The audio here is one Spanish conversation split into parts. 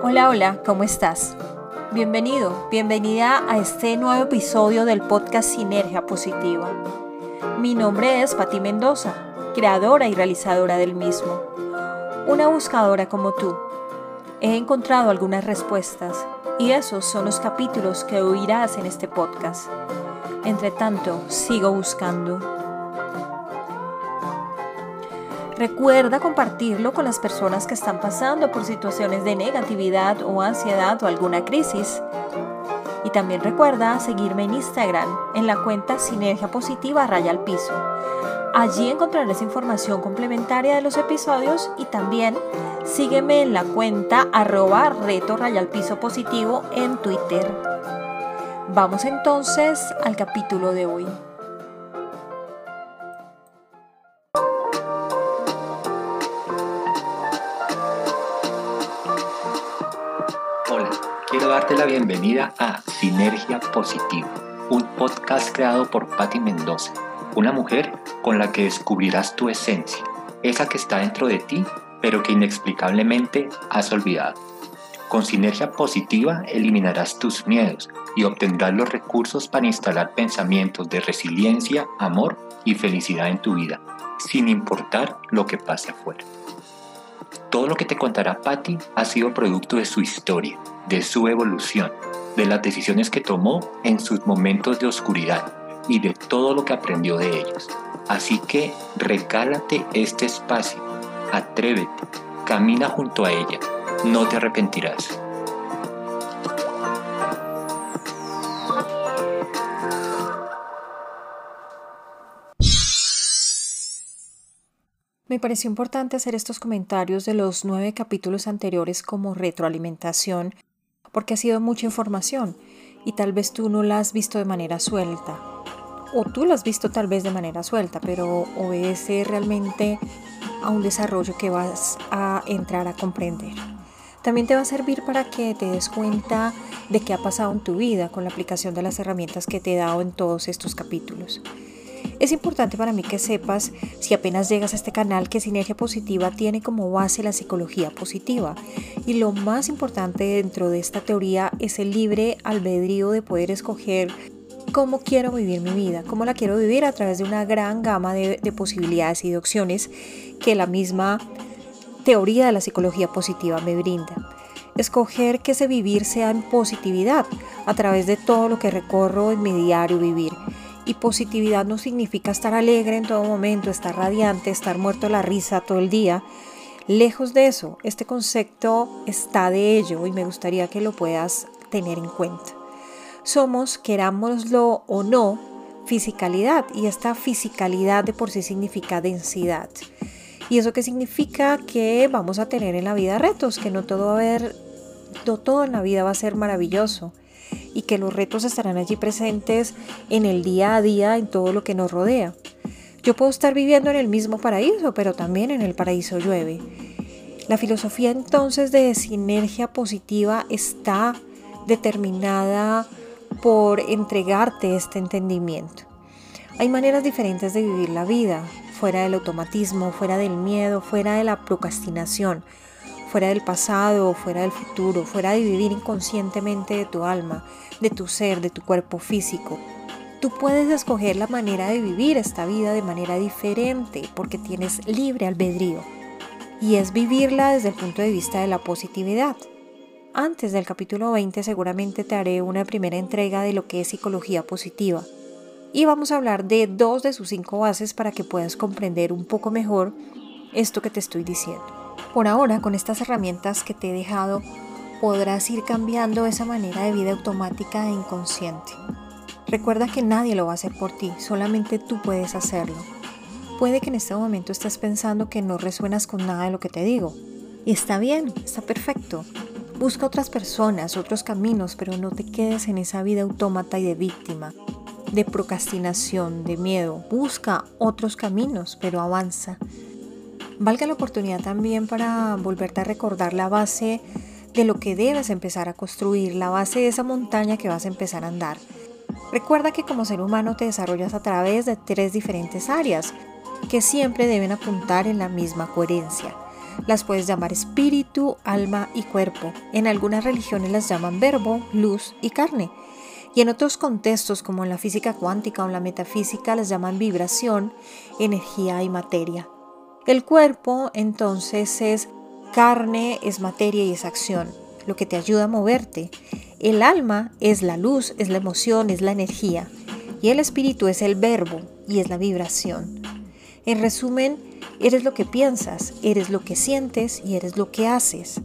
Hola, hola, ¿cómo estás? Bienvenido, bienvenida a este nuevo episodio del podcast Sinergia Positiva. Mi nombre es Pati Mendoza, creadora y realizadora del mismo. Una buscadora como tú. He encontrado algunas respuestas y esos son los capítulos que oirás en este podcast. Entre tanto, sigo buscando. Recuerda compartirlo con las personas que están pasando por situaciones de negatividad o ansiedad o alguna crisis. Y también recuerda seguirme en Instagram en la cuenta Sinergia Positiva Raya al Piso. Allí encontrarás información complementaria de los episodios y también sígueme en la cuenta arroba reto raya al piso positivo en Twitter. Vamos entonces al capítulo de hoy. La bienvenida a Sinergia Positiva, un podcast creado por Patti Mendoza, una mujer con la que descubrirás tu esencia, esa que está dentro de ti, pero que inexplicablemente has olvidado. Con Sinergia Positiva eliminarás tus miedos y obtendrás los recursos para instalar pensamientos de resiliencia, amor y felicidad en tu vida, sin importar lo que pase afuera. Todo lo que te contará Patty ha sido producto de su historia, de su evolución, de las decisiones que tomó en sus momentos de oscuridad y de todo lo que aprendió de ellos. Así que regálate este espacio, atrévete, camina junto a ella, no te arrepentirás. Me pareció importante hacer estos comentarios de los nueve capítulos anteriores como retroalimentación porque ha sido mucha información y tal vez tú no la has visto de manera suelta. O tú la has visto tal vez de manera suelta, pero obedece realmente a un desarrollo que vas a entrar a comprender. También te va a servir para que te des cuenta de qué ha pasado en tu vida con la aplicación de las herramientas que te he dado en todos estos capítulos. Es importante para mí que sepas, si apenas llegas a este canal, que Sinergia Positiva tiene como base la psicología positiva. Y lo más importante dentro de esta teoría es el libre albedrío de poder escoger cómo quiero vivir mi vida, cómo la quiero vivir a través de una gran gama de, de posibilidades y de opciones que la misma teoría de la psicología positiva me brinda escoger que ese vivir sea en positividad a través de todo lo que recorro en mi diario vivir y positividad no significa estar alegre en todo momento, estar radiante, estar muerto de la risa todo el día. Lejos de eso, este concepto está de ello y me gustaría que lo puedas tener en cuenta. Somos, querámoslo o no, fisicalidad y esta fisicalidad de por sí significa densidad. ¿Y eso qué significa? Que vamos a tener en la vida retos, que no todo, va a no todo en la vida va a ser maravilloso y que los retos estarán allí presentes en el día a día, en todo lo que nos rodea. Yo puedo estar viviendo en el mismo paraíso, pero también en el paraíso llueve. La filosofía entonces de sinergia positiva está determinada por entregarte este entendimiento. Hay maneras diferentes de vivir la vida, fuera del automatismo, fuera del miedo, fuera de la procrastinación, fuera del pasado, fuera del futuro, fuera de vivir inconscientemente de tu alma, de tu ser, de tu cuerpo físico. Tú puedes escoger la manera de vivir esta vida de manera diferente porque tienes libre albedrío y es vivirla desde el punto de vista de la positividad. Antes del capítulo 20 seguramente te haré una primera entrega de lo que es psicología positiva y vamos a hablar de dos de sus cinco bases para que puedas comprender un poco mejor esto que te estoy diciendo. Por ahora, con estas herramientas que te he dejado, podrás ir cambiando esa manera de vida automática e inconsciente. Recuerda que nadie lo va a hacer por ti, solamente tú puedes hacerlo. Puede que en este momento estés pensando que no resuenas con nada de lo que te digo. Y está bien, está perfecto. Busca otras personas, otros caminos, pero no te quedes en esa vida autómata y de víctima, de procrastinación, de miedo. Busca otros caminos, pero avanza valga la oportunidad también para volverte a recordar la base de lo que debes empezar a construir, la base de esa montaña que vas a empezar a andar. Recuerda que como ser humano te desarrollas a través de tres diferentes áreas que siempre deben apuntar en la misma coherencia. Las puedes llamar espíritu, alma y cuerpo. En algunas religiones las llaman verbo, luz y carne. Y en otros contextos, como en la física cuántica o en la metafísica, las llaman vibración, energía y materia. El cuerpo entonces es carne, es materia y es acción, lo que te ayuda a moverte. El alma es la luz, es la emoción, es la energía. Y el espíritu es el verbo y es la vibración. En resumen, eres lo que piensas, eres lo que sientes y eres lo que haces.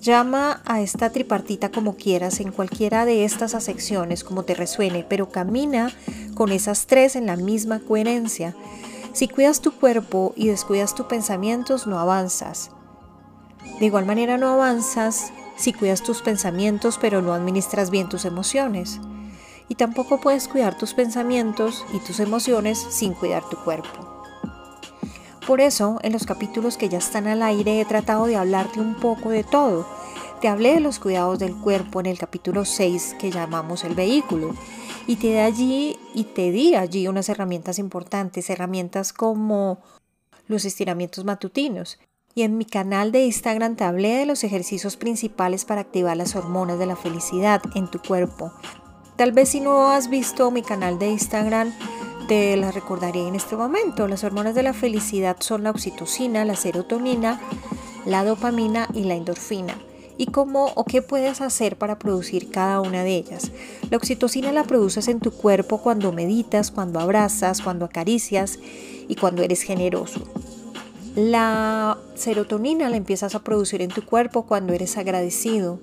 Llama a esta tripartita como quieras en cualquiera de estas acepciones como te resuene, pero camina con esas tres en la misma coherencia. Si cuidas tu cuerpo y descuidas tus pensamientos, no avanzas. De igual manera no avanzas si cuidas tus pensamientos pero no administras bien tus emociones. Y tampoco puedes cuidar tus pensamientos y tus emociones sin cuidar tu cuerpo. Por eso, en los capítulos que ya están al aire he tratado de hablarte un poco de todo. Te hablé de los cuidados del cuerpo en el capítulo 6 que llamamos el vehículo y te di allí y te di allí unas herramientas importantes, herramientas como los estiramientos matutinos. Y en mi canal de Instagram te hablé de los ejercicios principales para activar las hormonas de la felicidad en tu cuerpo, Tal vez si no has visto mi canal de Instagram, te las recordaré en este momento. Las hormonas de la felicidad son la oxitocina, la serotonina, la dopamina y la endorfina. ¿Y cómo o qué puedes hacer para producir cada una de ellas? La oxitocina la produces en tu cuerpo cuando meditas, cuando abrazas, cuando acaricias y cuando eres generoso. La serotonina la empiezas a producir en tu cuerpo cuando eres agradecido,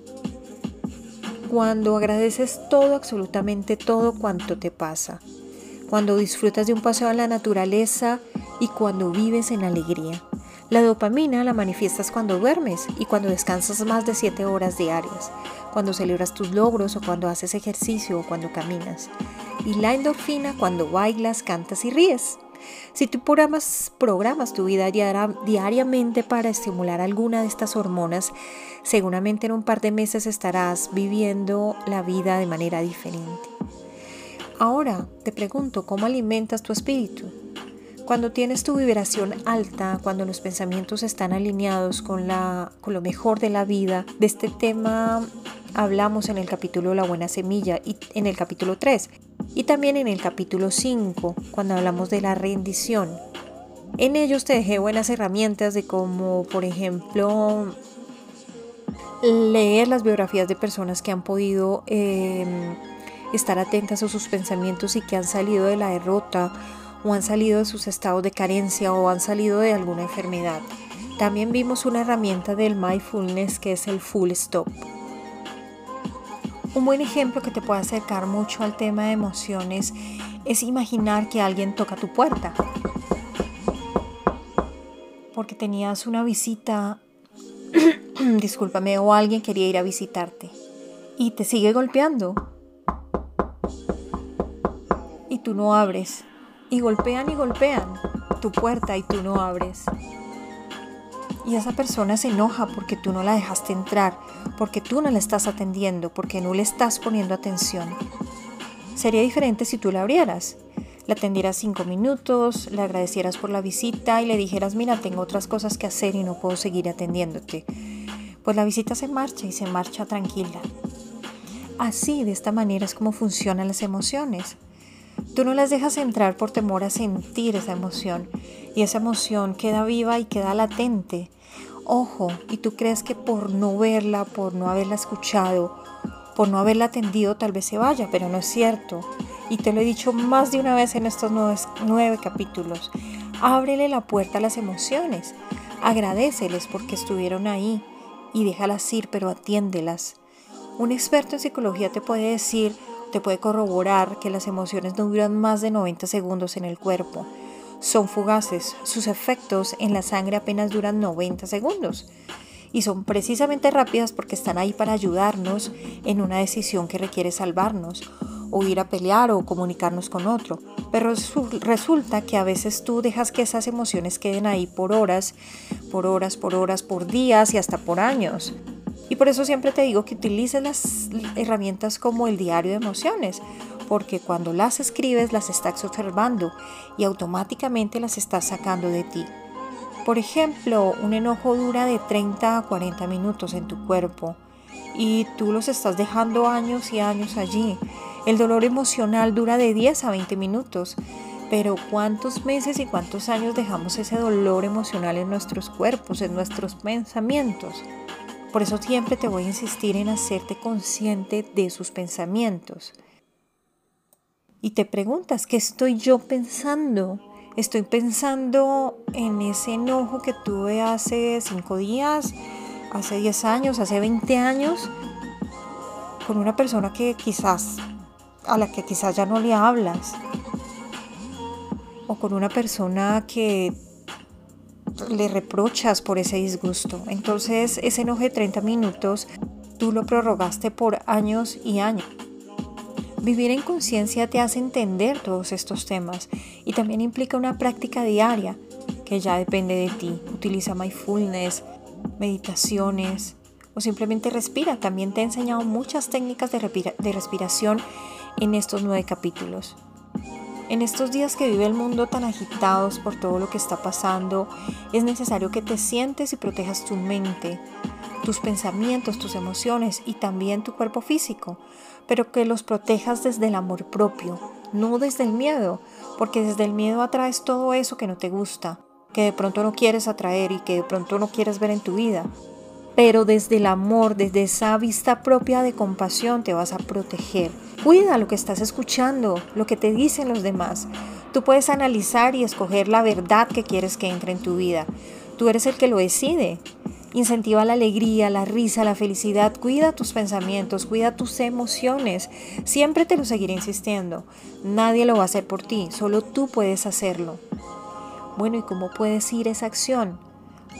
cuando agradeces todo, absolutamente todo cuanto te pasa, cuando disfrutas de un paseo en la naturaleza y cuando vives en alegría. La dopamina la manifiestas cuando duermes y cuando descansas más de 7 horas diarias, cuando celebras tus logros o cuando haces ejercicio o cuando caminas. Y la endorfina cuando bailas, cantas y ríes. Si tú programas, tu vida diariamente para estimular alguna de estas hormonas, seguramente en un par de meses estarás viviendo la vida de manera diferente. Ahora te pregunto, ¿cómo alimentas tu espíritu? Cuando tienes tu vibración alta, cuando los pensamientos están alineados con, la, con lo mejor de la vida, de este tema hablamos en el capítulo La Buena Semilla y en el capítulo 3 y también en el capítulo 5 cuando hablamos de la rendición. En ellos te dejé buenas herramientas de cómo, por ejemplo, leer las biografías de personas que han podido em, estar atentas a sus pensamientos y que han salido de la derrota o han salido de sus estados de carencia o han salido de alguna enfermedad. También vimos una herramienta del mindfulness que es el full stop. Un buen ejemplo que te puede acercar mucho al tema de emociones es imaginar que alguien toca tu puerta. Porque tenías una visita, discúlpame, o alguien quería ir a visitarte y te sigue golpeando. Y tú no abres y golpean y golpean tu puerta y tú no abres. Y esa persona se enoja porque tú no la dejaste entrar, porque tú no la estás atendiendo, porque no le estás poniendo atención. Sería diferente si tú la abrieras, la atendieras cinco minutos, le agradecieras por la visita y le dijeras, mira, tengo otras cosas que hacer y no puedo seguir atendiéndote. Pues la visita se marcha y se marcha tranquila. Así, de esta manera es como funcionan las emociones. Tú no las dejas entrar por temor a sentir esa emoción y esa emoción queda viva y queda latente. Ojo, y tú crees que por no verla, por no haberla escuchado, por no haberla atendido, tal vez se vaya, pero no es cierto. Y te lo he dicho más de una vez en estos nueve, capítulos. Ábrele la puerta a las emociones. Agradeceles porque estuvieron ahí y déjalas ir, pero atiéndelas. Un experto en psicología te puede decir te puede corroborar que las emociones no duran más de 90 segundos en el cuerpo. Son fugaces, sus efectos en la sangre apenas duran 90 segundos. Y son precisamente rápidas porque están ahí para ayudarnos en una decisión que requiere salvarnos, o ir a pelear o comunicarnos con otro. Pero resulta que a veces tú dejas que esas emociones queden ahí por horas, por horas, por horas, por días y hasta por años. Y por eso siempre te digo que utilices las herramientas como el diario de emociones, porque cuando las escribes las estás observando y automáticamente las estás sacando de ti. Por ejemplo, un enojo dura de 30 a 40 minutos en tu cuerpo y tú los estás dejando años y años allí. El dolor emocional dura de 10 a 20 minutos, pero ¿cuántos meses y cuántos años dejamos ese dolor emocional en nuestros cuerpos, en nuestros pensamientos? Por eso siempre te voy a insistir en hacerte consciente de sus pensamientos. Y te preguntas, ¿qué estoy yo pensando? Estoy pensando en ese enojo que tuve hace cinco días, hace 10 años, hace 20 años, con una persona que quizás, a la que quizás ya no le hablas, o con una persona que le reprochas por ese disgusto. Entonces ese enojo de 30 minutos tú lo prorrogaste por años y años. Vivir en conciencia te hace entender todos estos temas y también implica una práctica diaria que ya depende de ti. Utiliza mindfulness, meditaciones o simplemente respira. También te he enseñado muchas técnicas de, de respiración en estos nueve capítulos. En estos días que vive el mundo tan agitados por todo lo que está pasando, es necesario que te sientes y protejas tu mente, tus pensamientos, tus emociones y también tu cuerpo físico, pero que los protejas desde el amor propio, no desde el miedo, porque desde el miedo atraes todo eso que no te gusta, que de pronto no quieres atraer y que de pronto no quieres ver en tu vida. Pero desde el amor, desde esa vista propia de compasión te vas a proteger. Cuida lo que estás escuchando, lo que te dicen los demás. Tú puedes analizar y escoger la verdad que quieres que entre en tu vida. Tú eres el que lo decide. Incentiva la alegría, la risa, la felicidad. Cuida tus pensamientos, cuida tus emociones. Siempre te lo seguiré insistiendo. Nadie lo va a hacer por ti, solo tú puedes hacerlo. Bueno, ¿y cómo puedes ir esa acción?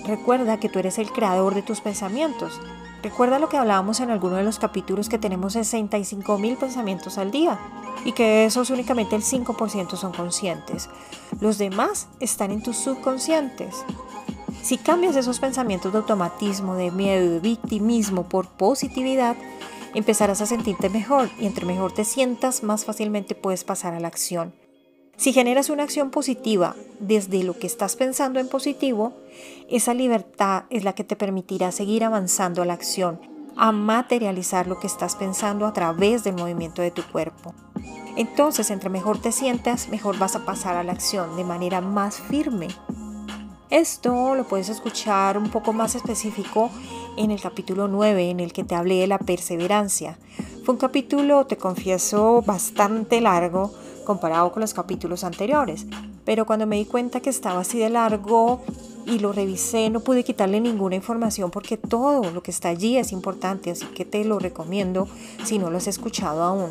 Recuerda que tú eres el creador de tus pensamientos. Recuerda lo que hablábamos en alguno de los capítulos que tenemos 65 mil pensamientos al día y que esos únicamente el 5% son conscientes. Los demás están en tus subconscientes. Si cambias esos pensamientos de automatismo, de miedo de victimismo por positividad, empezarás a sentirte mejor y entre mejor te sientas, más fácilmente puedes pasar a la acción. Si generas una acción positiva desde lo que estás pensando en positivo, esa libertad es la que te permitirá seguir avanzando a la acción, a materializar lo que estás pensando a través del movimiento de tu cuerpo. Entonces, entre mejor te sientas, mejor vas a pasar a la acción de manera más firme esto lo puedes escuchar un poco más específico en el capítulo 9 en el que te hablé de la perseverancia. Fue un capítulo, te confieso, bastante largo comparado con los capítulos anteriores, pero cuando me di cuenta que estaba así de largo y lo revisé, no pude quitarle ninguna información porque todo lo que está allí es importante, así que te lo recomiendo si no lo has escuchado aún.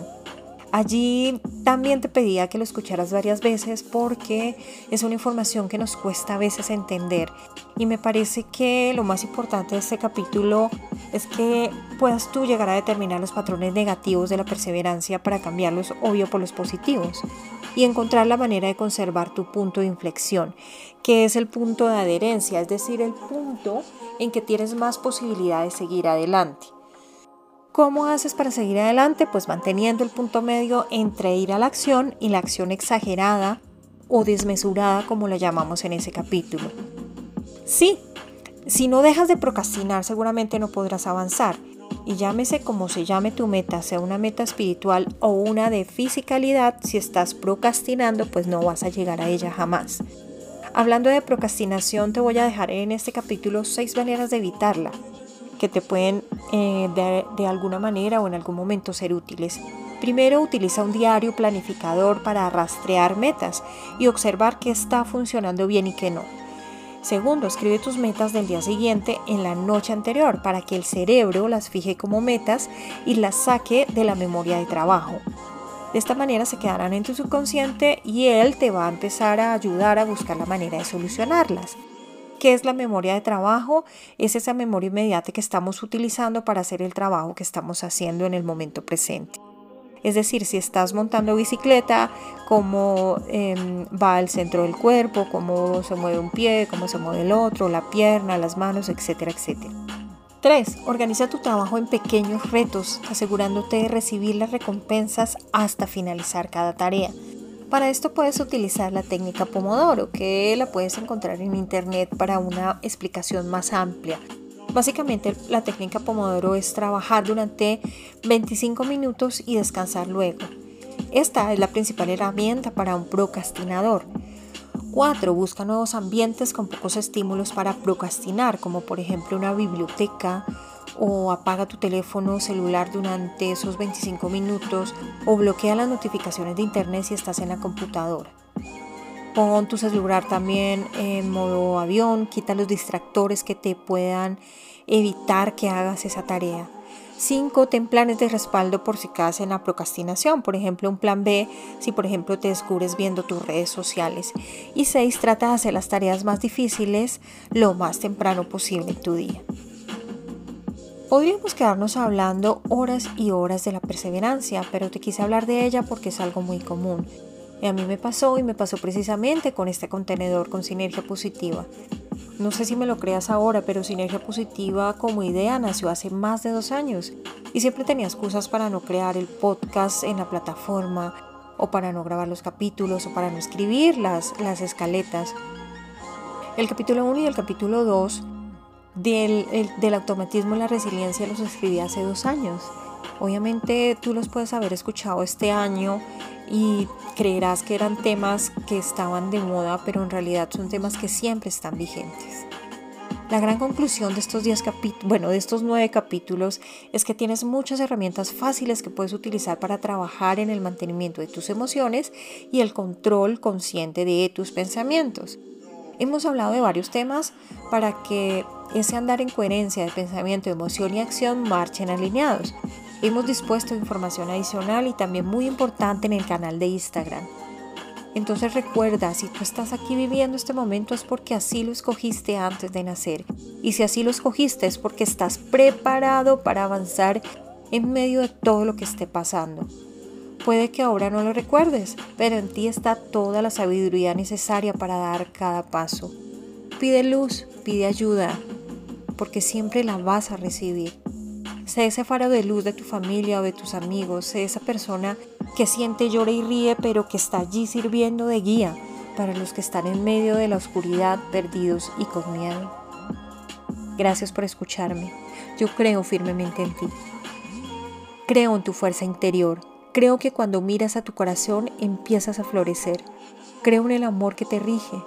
Allí también te pedía que lo escucharas varias veces porque es una información que nos cuesta a veces entender y me parece que lo más importante de este capítulo es que puedas tú llegar a determinar los patrones negativos de la perseverancia para cambiarlos obvio por los positivos y encontrar la manera de conservar tu punto de inflexión, que es el punto de adherencia, es decir, el punto en que tienes más posibilidad de seguir adelante. ¿Cómo haces para seguir adelante? Pues manteniendo el punto medio entre ir a la acción y la acción exagerada o desmesurada como la llamamos en ese capítulo. Sí, si no dejas de procrastinar seguramente no podrás avanzar. Y llámese como se llame tu meta, sea una meta espiritual o una de fisicalidad, si estás procrastinando pues no vas a llegar a ella jamás. Hablando de procrastinación te voy a dejar en este capítulo seis maneras de evitarla que te pueden eh, de, de alguna manera o en algún momento ser útiles. Primero, utiliza un diario planificador para rastrear metas y observar qué está funcionando bien y qué no. Segundo, escribe tus metas del día siguiente en la noche anterior para que el cerebro las fije como metas y las saque de la memoria de trabajo. De esta manera se quedarán en tu subconsciente y él te va a empezar a ayudar a buscar la manera de solucionarlas. ¿Qué es la memoria de trabajo? Es esa memoria inmediata que estamos utilizando para hacer el trabajo que estamos haciendo en el momento presente. Es decir, si estás montando bicicleta, cómo em, va al centro del cuerpo, cómo se mueve un pie, cómo se mueve el otro, la pierna, las manos, etcétera, etcétera. 3. Organiza tu trabajo en pequeños retos, asegurándote de recibir las recompensas hasta finalizar cada tarea. Para esto puedes utilizar la técnica Pomodoro, que la puedes encontrar en internet para una explicación más amplia. Básicamente la técnica Pomodoro es trabajar durante 25 minutos y descansar luego. Esta es la principal herramienta para un procrastinador. 4. Busca nuevos ambientes con pocos estímulos para procrastinar, como por ejemplo una biblioteca, o apaga tu teléfono celular durante esos 25 minutos o bloquea las notificaciones de internet si estás en la computadora. Pon tu celular también en modo avión, quita los distractores que te puedan evitar que hagas esa tarea. 5. Ten planes de respaldo por si caes en la procrastinación, por ejemplo un plan B si por ejemplo te descubres viendo tus redes sociales. Y 6. Trata de hacer las tareas más difíciles lo más temprano posible en tu día. Podríamos quedarnos hablando horas y horas de la perseverancia, pero te quise hablar de ella porque es algo muy común. Y a mí me pasó y me pasó precisamente con este contenedor con sinergia positiva. No sé si me lo creas ahora, pero Sinergia Positiva como idea nació hace más de dos años y siempre tenía excusas para no crear el podcast en la plataforma o para no grabar los capítulos o para no escribir las, las escaletas. El capítulo 1 y el capítulo 2 del, del automatismo y la resiliencia los escribí hace dos años. Obviamente tú los puedes haber escuchado este año y creerás que eran temas que estaban de moda, pero en realidad son temas que siempre están vigentes. La gran conclusión de estos, diez bueno, de estos nueve capítulos es que tienes muchas herramientas fáciles que puedes utilizar para trabajar en el mantenimiento de tus emociones y el control consciente de tus pensamientos. Hemos hablado de varios temas para que ese andar en coherencia de pensamiento, emoción y acción marchen alineados. Hemos dispuesto información adicional y también muy importante en el canal de Instagram. Entonces recuerda, si tú estás aquí viviendo este momento es porque así lo escogiste antes de nacer. Y si así lo escogiste es porque estás preparado para avanzar en medio de todo lo que esté pasando. Puede que ahora no lo recuerdes, pero en ti está toda la sabiduría necesaria para dar cada paso. Pide luz, pide ayuda, porque siempre la vas a recibir. Sé ese faro de luz de tu familia o de tus amigos, sé esa persona que siente, llora y ríe, pero que está allí sirviendo de guía para los que están en medio de la oscuridad, perdidos y con miedo. Gracias por escucharme. Yo creo firmemente en ti. Creo en tu fuerza interior. Creo que cuando miras a tu corazón empiezas a florecer. Creo en el amor que te rige.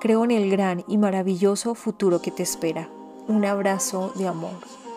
Creo en el gran y maravilloso futuro que te espera. Un abrazo de amor.